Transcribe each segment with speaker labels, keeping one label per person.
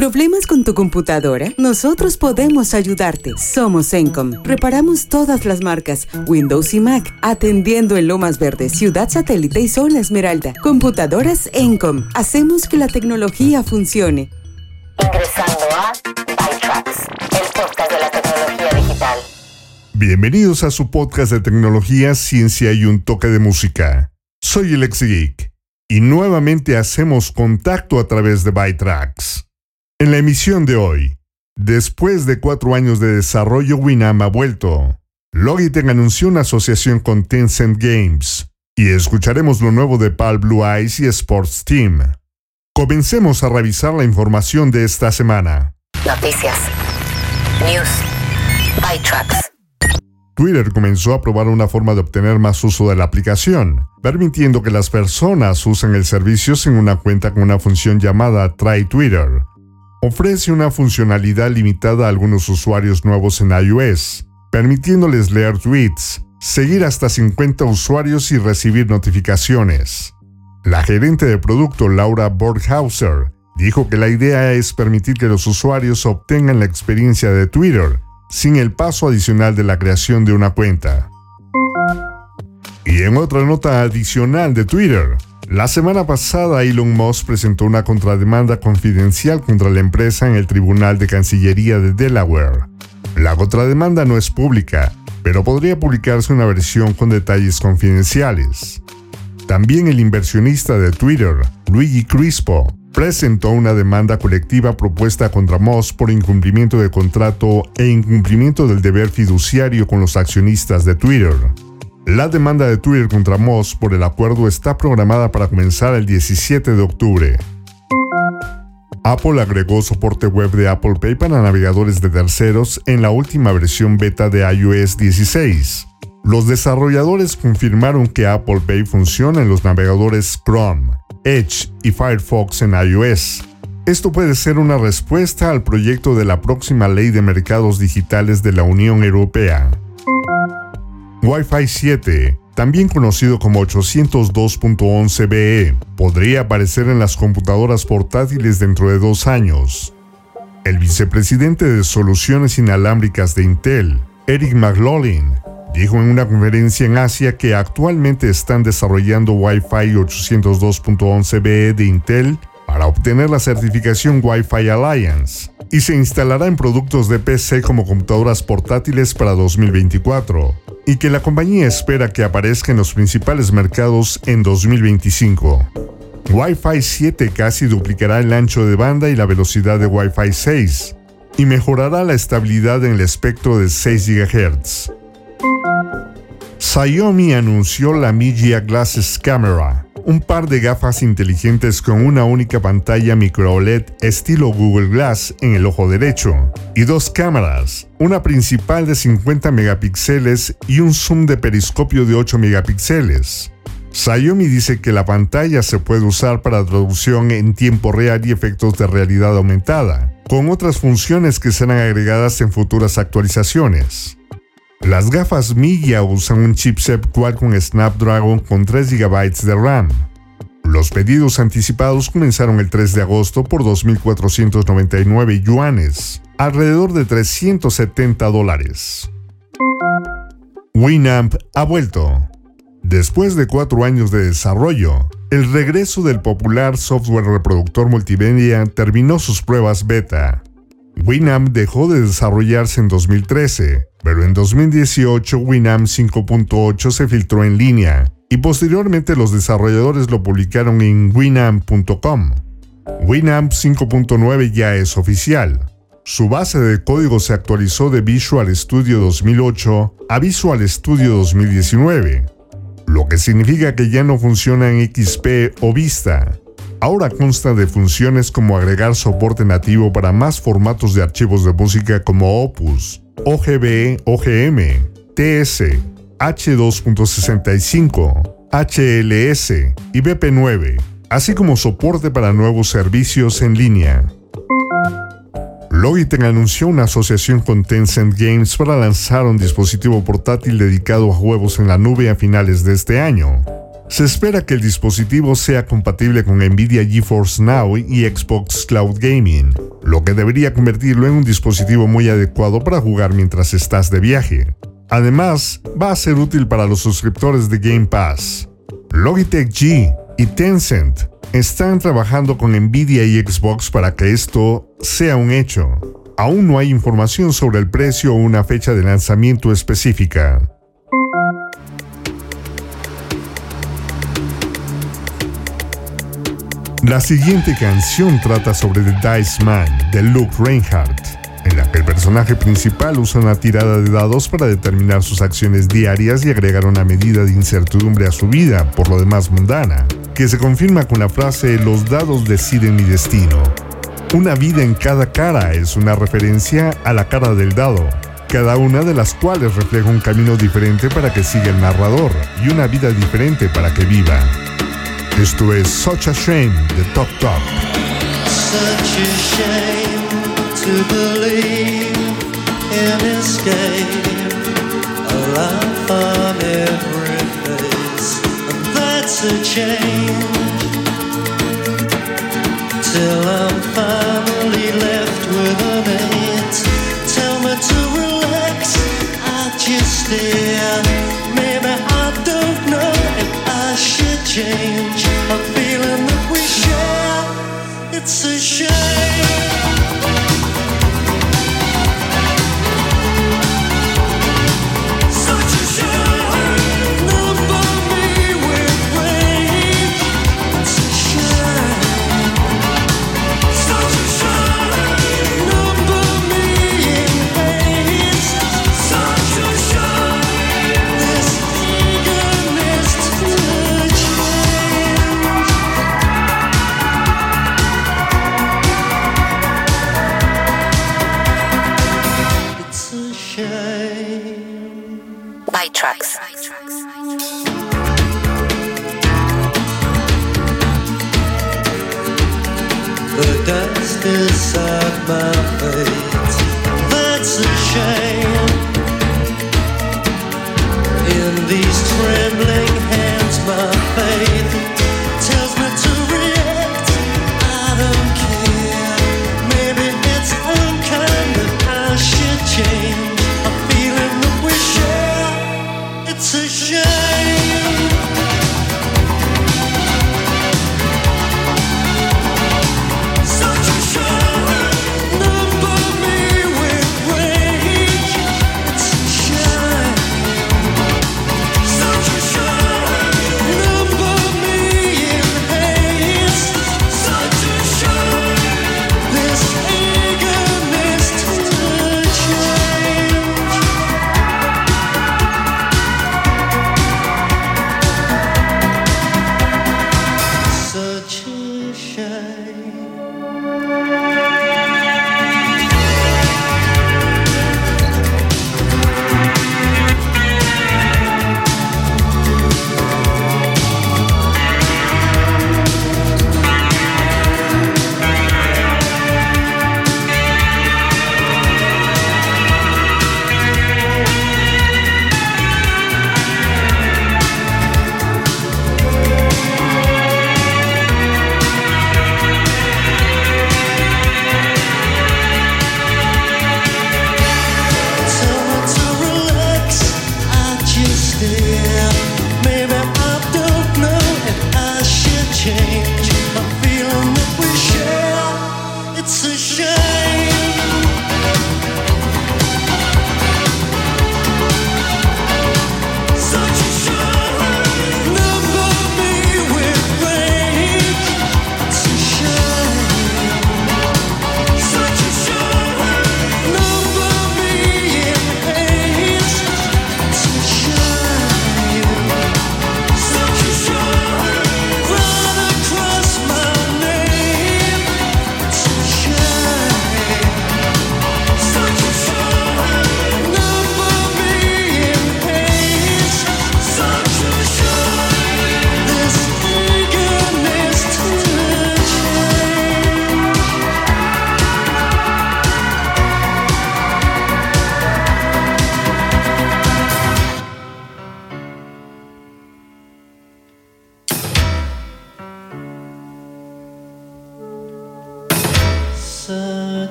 Speaker 1: ¿Problemas con tu computadora? Nosotros podemos ayudarte. Somos Encom. Reparamos todas las marcas, Windows y Mac, atendiendo en Lomas Verdes, Ciudad Satélite y Zona Esmeralda. Computadoras Encom. Hacemos que la tecnología funcione.
Speaker 2: Ingresando a ByTrax, el podcast de la tecnología digital.
Speaker 3: Bienvenidos a su podcast de tecnología, ciencia y un toque de música. Soy el ex geek y nuevamente hacemos contacto a través de ByTrax. En la emisión de hoy, después de cuatro años de desarrollo, Winamp ha vuelto. Logitech anunció una asociación con Tencent Games y escucharemos lo nuevo de PAL Blue Eyes y Sports Team. Comencemos a revisar la información de esta semana.
Speaker 2: Noticias. News. ByTrax.
Speaker 3: Twitter comenzó a probar una forma de obtener más uso de la aplicación, permitiendo que las personas usen el servicio sin una cuenta con una función llamada Try Twitter, ofrece una funcionalidad limitada a algunos usuarios nuevos en iOS, permitiéndoles leer tweets, seguir hasta 50 usuarios y recibir notificaciones. La gerente de producto Laura Borghauser dijo que la idea es permitir que los usuarios obtengan la experiencia de Twitter sin el paso adicional de la creación de una cuenta. Y en otra nota adicional de Twitter, la semana pasada Elon Musk presentó una contrademanda confidencial contra la empresa en el Tribunal de Cancillería de Delaware. La contrademanda no es pública, pero podría publicarse una versión con detalles confidenciales. También el inversionista de Twitter, Luigi Crispo, presentó una demanda colectiva propuesta contra Musk por incumplimiento de contrato e incumplimiento del deber fiduciario con los accionistas de Twitter. La demanda de Twitter contra Moss por el acuerdo está programada para comenzar el 17 de octubre. Apple agregó soporte web de Apple Pay para navegadores de terceros en la última versión beta de iOS 16. Los desarrolladores confirmaron que Apple Pay funciona en los navegadores Chrome, Edge y Firefox en iOS. Esto puede ser una respuesta al proyecto de la próxima ley de mercados digitales de la Unión Europea. Wi-Fi 7, también conocido como 802.11be, podría aparecer en las computadoras portátiles dentro de dos años. El vicepresidente de Soluciones Inalámbricas de Intel, Eric McLaughlin, dijo en una conferencia en Asia que actualmente están desarrollando Wi-Fi 802.11be de Intel para obtener la certificación Wi-Fi Alliance y se instalará en productos de PC como computadoras portátiles para 2024 y que la compañía espera que aparezca en los principales mercados en 2025. Wi-Fi 7 casi duplicará el ancho de banda y la velocidad de Wi-Fi 6 y mejorará la estabilidad en el espectro de 6 GHz. Xiaomi anunció la Mijia Glasses Camera, un par de gafas inteligentes con una única pantalla micro OLED estilo Google Glass en el ojo derecho y dos cámaras, una principal de 50 megapíxeles y un zoom de periscopio de 8 megapíxeles. Xiaomi dice que la pantalla se puede usar para traducción en tiempo real y efectos de realidad aumentada, con otras funciones que serán agregadas en futuras actualizaciones. Las gafas Mijia usan un chipset Qualcomm Snapdragon con 3 GB de RAM. Los pedidos anticipados comenzaron el 3 de agosto por 2.499 yuanes, alrededor de 370 dólares. Winamp ha vuelto. Después de cuatro años de desarrollo, el regreso del popular software reproductor multimedia terminó sus pruebas beta. Winamp dejó de desarrollarse en 2013, pero en 2018 Winamp 5.8 se filtró en línea y posteriormente los desarrolladores lo publicaron en winamp.com. Winamp 5.9 ya es oficial. Su base de código se actualizó de Visual Studio 2008 a Visual Studio 2019, lo que significa que ya no funciona en XP o Vista. Ahora consta de funciones como agregar soporte nativo para más formatos de archivos de música como Opus, OGB, OGM, TS, H2.65, HLS y BP9, así como soporte para nuevos servicios en línea. Logitech anunció una asociación con Tencent Games para lanzar un dispositivo portátil dedicado a juegos en la nube a finales de este año. Se espera que el dispositivo sea compatible con Nvidia GeForce Now y Xbox Cloud Gaming, lo que debería convertirlo en un dispositivo muy adecuado para jugar mientras estás de viaje. Además, va a ser útil para los suscriptores de Game Pass. Logitech G y Tencent están trabajando con Nvidia y Xbox para que esto sea un hecho. Aún no hay información sobre el precio o una fecha de lanzamiento específica. La siguiente canción trata sobre The Dice Man de Luke Reinhardt, en la que el personaje principal usa una tirada de dados para determinar sus acciones diarias y agregar una medida de incertidumbre a su vida, por lo demás mundana, que se confirma con la frase Los dados deciden mi destino. Una vida en cada cara es una referencia a la cara del dado, cada una de las cuales refleja un camino diferente para que siga el narrador y una vida diferente para que viva. Esto es Such a Shame de Top Top.
Speaker 4: Such a shame to believe in escape. A laugh on every face, and that's a change. Till I'm finally left with a eight. Tell me to relax, I just stare. Maybe I don't know if I should change.
Speaker 5: Trucks.
Speaker 4: The dust inside my face. That's a shame.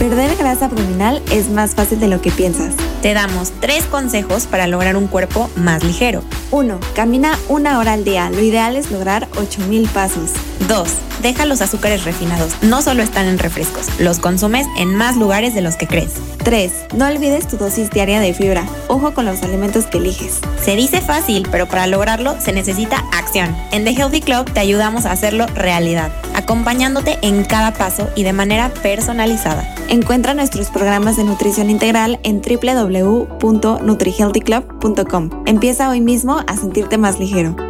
Speaker 6: Perder grasa abdominal es más fácil de lo que piensas.
Speaker 7: Te damos tres consejos para lograr un cuerpo más ligero.
Speaker 6: 1. Camina una hora al día. Lo ideal es lograr 8000 pasos.
Speaker 7: 2. Deja los azúcares refinados. No solo están en refrescos, los consumes en más lugares de los que crees.
Speaker 6: 3. No olvides tu dosis diaria de fibra. Ojo con los alimentos que eliges.
Speaker 7: Se dice fácil, pero para lograrlo se necesita acción. En The Healthy Club te ayudamos a hacerlo realidad, acompañándote en cada paso y de manera personalizada.
Speaker 6: Encuentra nuestros programas de nutrición integral en www.nutrihealthyclub.com. Empieza hoy mismo a sentirte más ligero.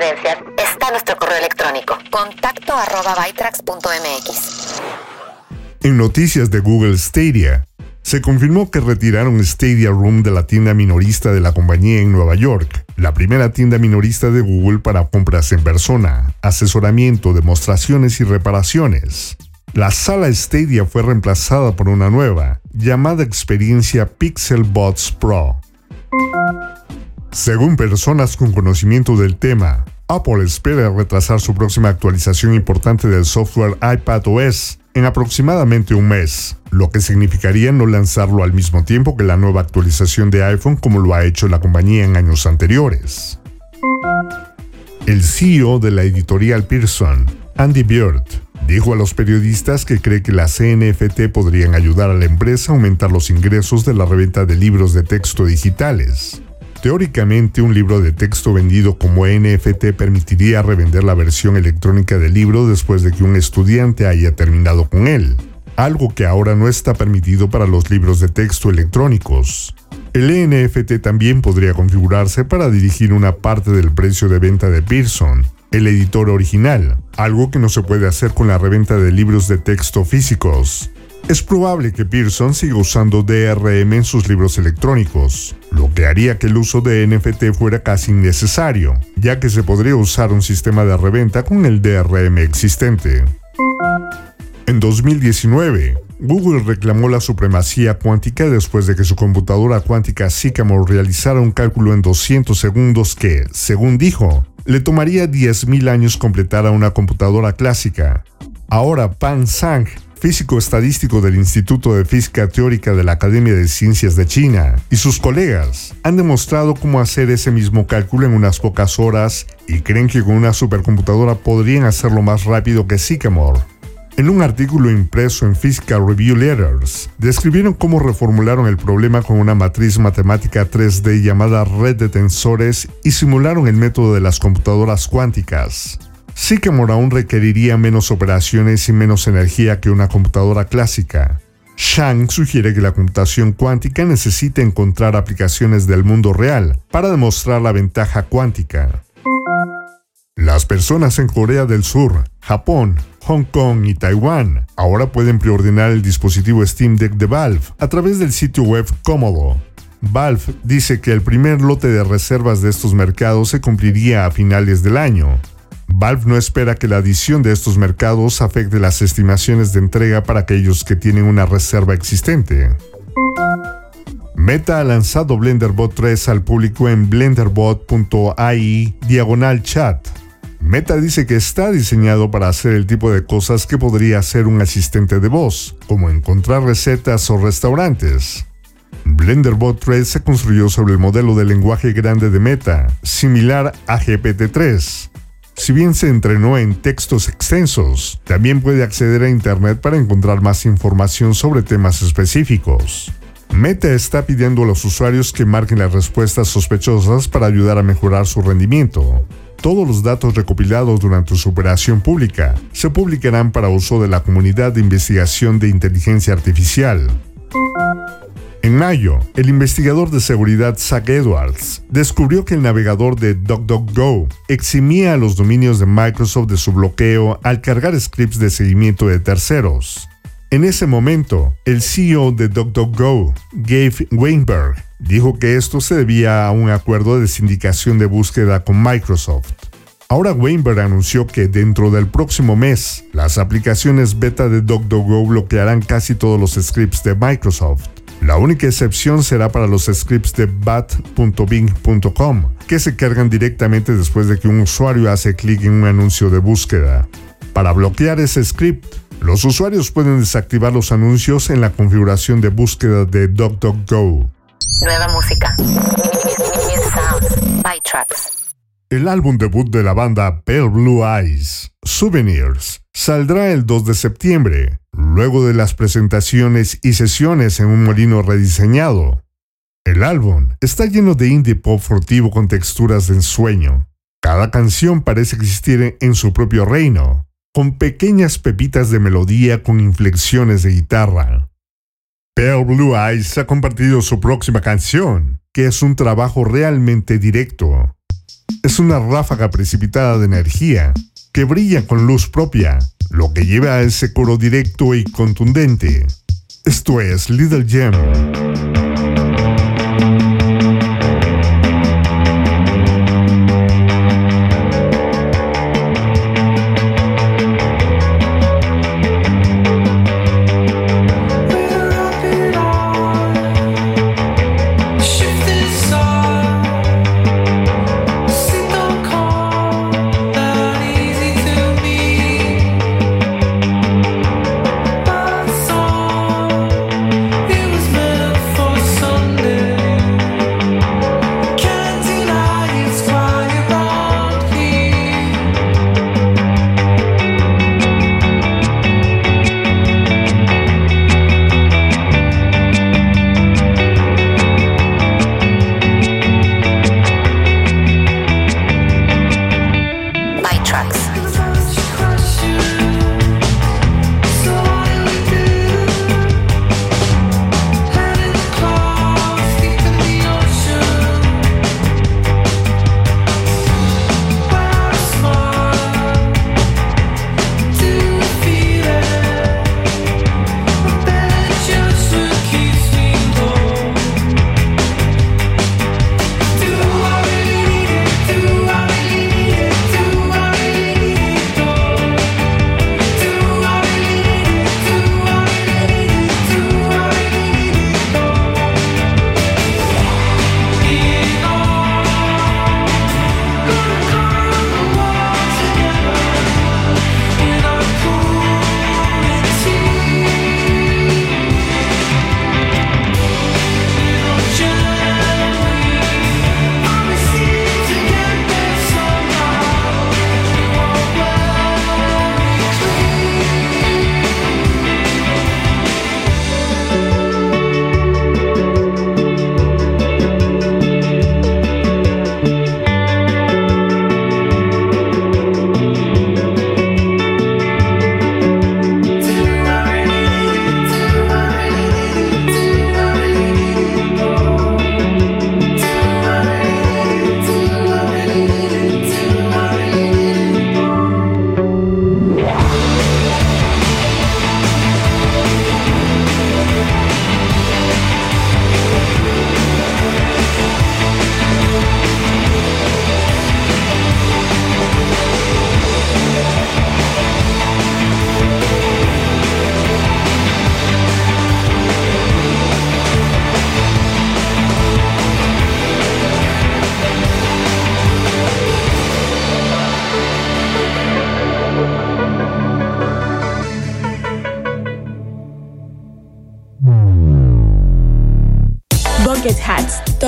Speaker 2: Está nuestro correo electrónico contacto arroba bytrax.mx.
Speaker 3: En noticias de Google Stadia, se confirmó que retiraron Stadia Room de la tienda minorista de la compañía en Nueva York, la primera tienda minorista de Google para compras en persona, asesoramiento, demostraciones y reparaciones. La sala Stadia fue reemplazada por una nueva, llamada experiencia Pixel Bots Pro. Según personas con conocimiento del tema, Apple espera retrasar su próxima actualización importante del software iPadOS en aproximadamente un mes, lo que significaría no lanzarlo al mismo tiempo que la nueva actualización de iPhone como lo ha hecho la compañía en años anteriores. El CEO de la editorial Pearson, Andy Beard, dijo a los periodistas que cree que las NFT podrían ayudar a la empresa a aumentar los ingresos de la reventa de libros de texto digitales. Teóricamente, un libro de texto vendido como NFT permitiría revender la versión electrónica del libro después de que un estudiante haya terminado con él, algo que ahora no está permitido para los libros de texto electrónicos. El NFT también podría configurarse para dirigir una parte del precio de venta de Pearson, el editor original, algo que no se puede hacer con la reventa de libros de texto físicos. Es probable que Pearson siga usando DRM en sus libros electrónicos, lo que haría que el uso de NFT fuera casi innecesario, ya que se podría usar un sistema de reventa con el DRM existente. En 2019, Google reclamó la supremacía cuántica después de que su computadora cuántica Sycamore realizara un cálculo en 200 segundos que, según dijo, le tomaría 10.000 años completar a una computadora clásica. Ahora Pan Sang, físico estadístico del Instituto de Física Teórica de la Academia de Ciencias de China, y sus colegas han demostrado cómo hacer ese mismo cálculo en unas pocas horas y creen que con una supercomputadora podrían hacerlo más rápido que Sycamore. En un artículo impreso en Physical Review Letters, describieron cómo reformularon el problema con una matriz matemática 3D llamada red de tensores y simularon el método de las computadoras cuánticas. Sycamore aún requeriría menos operaciones y menos energía que una computadora clásica. Shang sugiere que la computación cuántica necesita encontrar aplicaciones del mundo real para demostrar la ventaja cuántica. Las personas en Corea del Sur, Japón, Hong Kong y Taiwán ahora pueden preordenar el dispositivo Steam Deck de Valve a través del sitio web Cómodo. Valve dice que el primer lote de reservas de estos mercados se cumpliría a finales del año. Valve no espera que la adición de estos mercados afecte las estimaciones de entrega para aquellos que tienen una reserva existente. Meta ha lanzado BlenderBot 3 al público en blenderbot.ai diagonal chat. Meta dice que está diseñado para hacer el tipo de cosas que podría hacer un asistente de voz, como encontrar recetas o restaurantes. BlenderBot 3 se construyó sobre el modelo de lenguaje grande de Meta, similar a GPT-3. Si bien se entrenó en textos extensos, también puede acceder a Internet para encontrar más información sobre temas específicos. Meta está pidiendo a los usuarios que marquen las respuestas sospechosas para ayudar a mejorar su rendimiento. Todos los datos recopilados durante su operación pública se publicarán para uso de la comunidad de investigación de inteligencia artificial. En mayo, el investigador de seguridad Zach Edwards descubrió que el navegador de DuckDuckGo eximía a los dominios de Microsoft de su bloqueo al cargar scripts de seguimiento de terceros. En ese momento, el CEO de DuckDuckGo, Gabe Weinberg, dijo que esto se debía a un acuerdo de sindicación de búsqueda con Microsoft. Ahora Weinberg anunció que dentro del próximo mes, las aplicaciones beta de DuckDuckGo bloquearán casi todos los scripts de Microsoft. La única excepción será para los scripts de bat.bing.com, que se cargan directamente después de que un usuario hace clic en un anuncio de búsqueda. Para bloquear ese script, los usuarios pueden desactivar los anuncios en la configuración de búsqueda de DuckDuckGo.
Speaker 2: Nueva música.
Speaker 3: El álbum debut de la banda Pale Blue Eyes, Souvenirs, saldrá el 2 de septiembre, luego de las presentaciones y sesiones en un molino rediseñado. El álbum está lleno de indie pop furtivo con texturas de ensueño. Cada canción parece existir en su propio reino, con pequeñas pepitas de melodía con inflexiones de guitarra. Pale Blue Eyes ha compartido su próxima canción, que es un trabajo realmente directo. Es una ráfaga precipitada de energía que brilla con luz propia, lo que lleva a ese coro directo y contundente. Esto es Little Gem.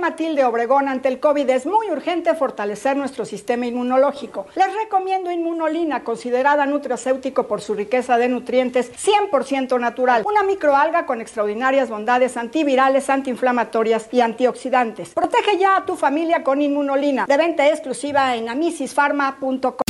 Speaker 8: Matilde Obregón. Ante el COVID es muy urgente fortalecer nuestro sistema inmunológico. Les recomiendo Inmunolina, considerada nutracéutico por su riqueza de nutrientes 100% natural. Una microalga con extraordinarias bondades antivirales, antiinflamatorias y antioxidantes. Protege ya a tu familia con Inmunolina. De venta exclusiva en amisisfarma.com.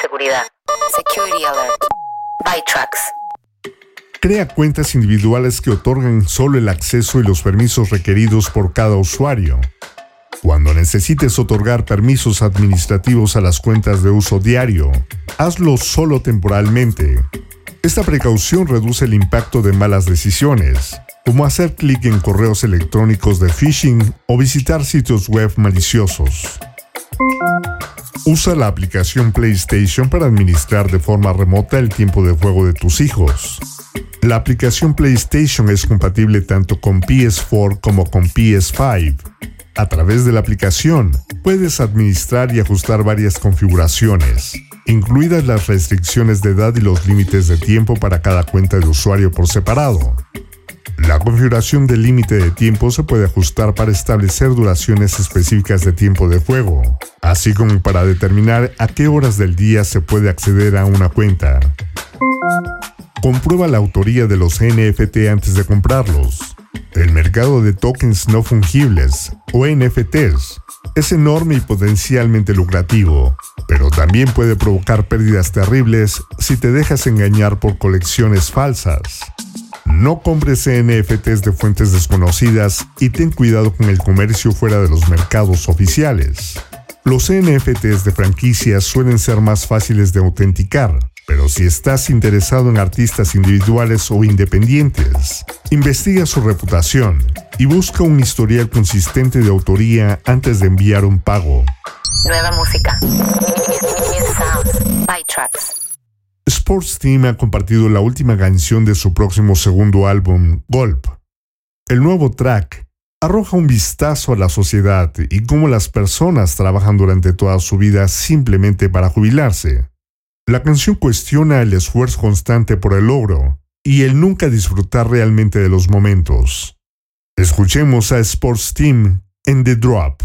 Speaker 2: Security alert. Bytrax.
Speaker 3: Crea cuentas individuales que otorgan solo el acceso y los permisos requeridos por cada usuario. Cuando necesites otorgar permisos administrativos a las cuentas de uso diario, hazlo solo temporalmente. Esta precaución reduce el impacto de malas decisiones, como hacer clic en correos electrónicos de phishing o visitar sitios web maliciosos. Usa la aplicación PlayStation para administrar de forma remota el tiempo de juego de tus hijos. La aplicación PlayStation es compatible tanto con PS4 como con PS5. A través de la aplicación, puedes administrar y ajustar varias configuraciones, incluidas las restricciones de edad y los límites de tiempo para cada cuenta de usuario por separado. La configuración del límite de tiempo se puede ajustar para establecer duraciones específicas de tiempo de juego, así como para determinar a qué horas del día se puede acceder a una cuenta. Comprueba la autoría de los NFT antes de comprarlos. El mercado de tokens no fungibles, o NFTs, es enorme y potencialmente lucrativo, pero también puede provocar pérdidas terribles si te dejas engañar por colecciones falsas. No compres NFTs de fuentes desconocidas y ten cuidado con el comercio fuera de los mercados oficiales. Los NFTs de franquicias suelen ser más fáciles de autenticar, pero si estás interesado en artistas individuales o independientes, investiga su reputación y busca un historial consistente de autoría antes de enviar un pago.
Speaker 2: Nueva música. Sounds.
Speaker 3: Sports Team ha compartido la última canción de su próximo segundo álbum, Golp. El nuevo track arroja un vistazo a la sociedad y cómo las personas trabajan durante toda su vida simplemente para jubilarse. La canción cuestiona el esfuerzo constante por el logro y el nunca disfrutar realmente de los momentos. Escuchemos a Sports Team en The
Speaker 9: Drop.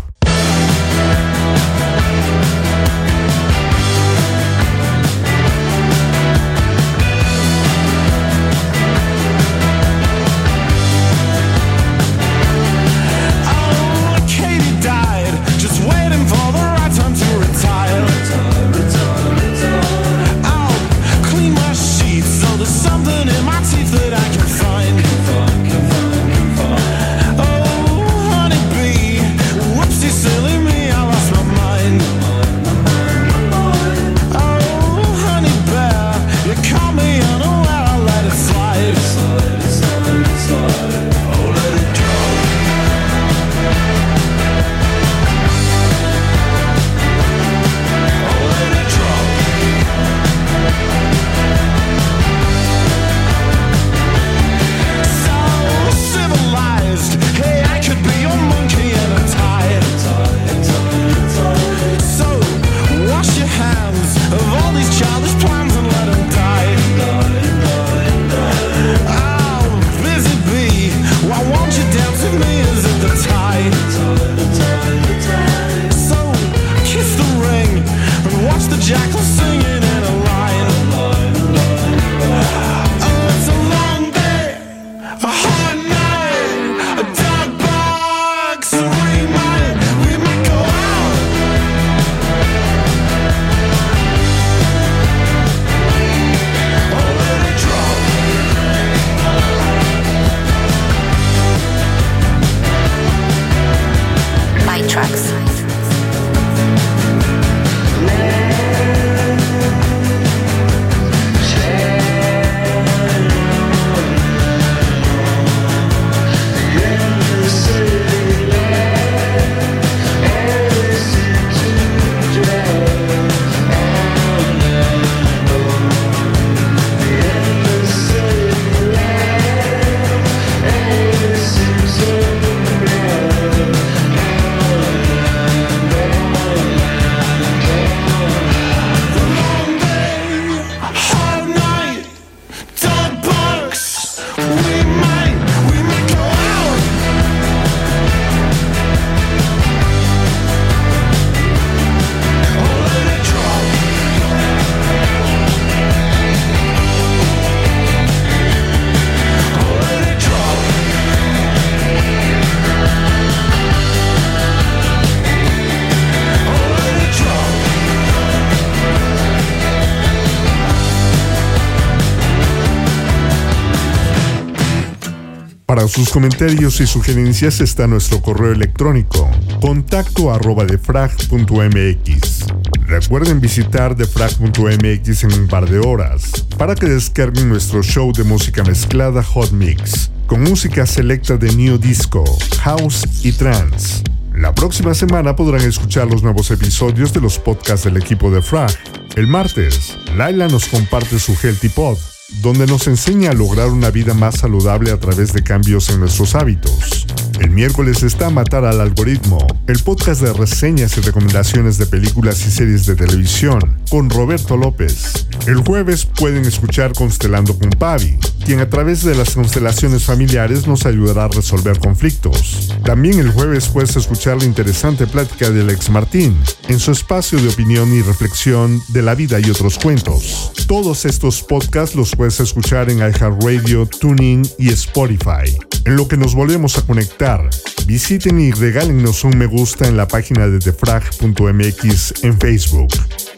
Speaker 3: Para sus comentarios y sugerencias está nuestro correo electrónico contacto arroba defrag.mx. Recuerden visitar defrag.mx en un par de horas para que descarguen nuestro show de música mezclada Hot Mix con música selecta de New Disco, House y Trance. La próxima semana podrán escuchar los nuevos episodios de los podcasts del equipo de Frag. El martes, Laila nos comparte su Healthy Pod donde nos enseña a lograr una vida más saludable a través de cambios en nuestros hábitos. El miércoles está Matar al Algoritmo, el podcast de reseñas y recomendaciones de películas y series de televisión, con Roberto López. El jueves pueden escuchar Constelando con Pavi, quien a través de las constelaciones familiares nos ayudará a resolver conflictos. También el jueves puedes escuchar la interesante plática de Alex Martín, en su espacio de opinión y reflexión de la vida y otros cuentos. Todos estos podcasts los puedes escuchar en iHeartRadio, Tuning y Spotify. En lo que nos volvemos a conectar, visiten y regálennos un me gusta en la página de defrag.mx en Facebook.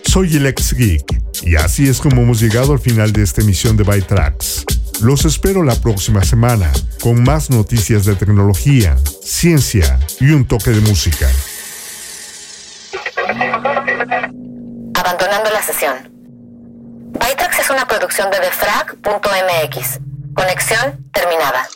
Speaker 3: Soy el ex geek y así es como hemos llegado al final de esta emisión de Byte Tracks. Los espero la próxima semana con más noticias de tecnología, ciencia y un toque de música.
Speaker 2: Abandonando la sesión. Bytrax es una producción de defrag.mx. Conexión terminada.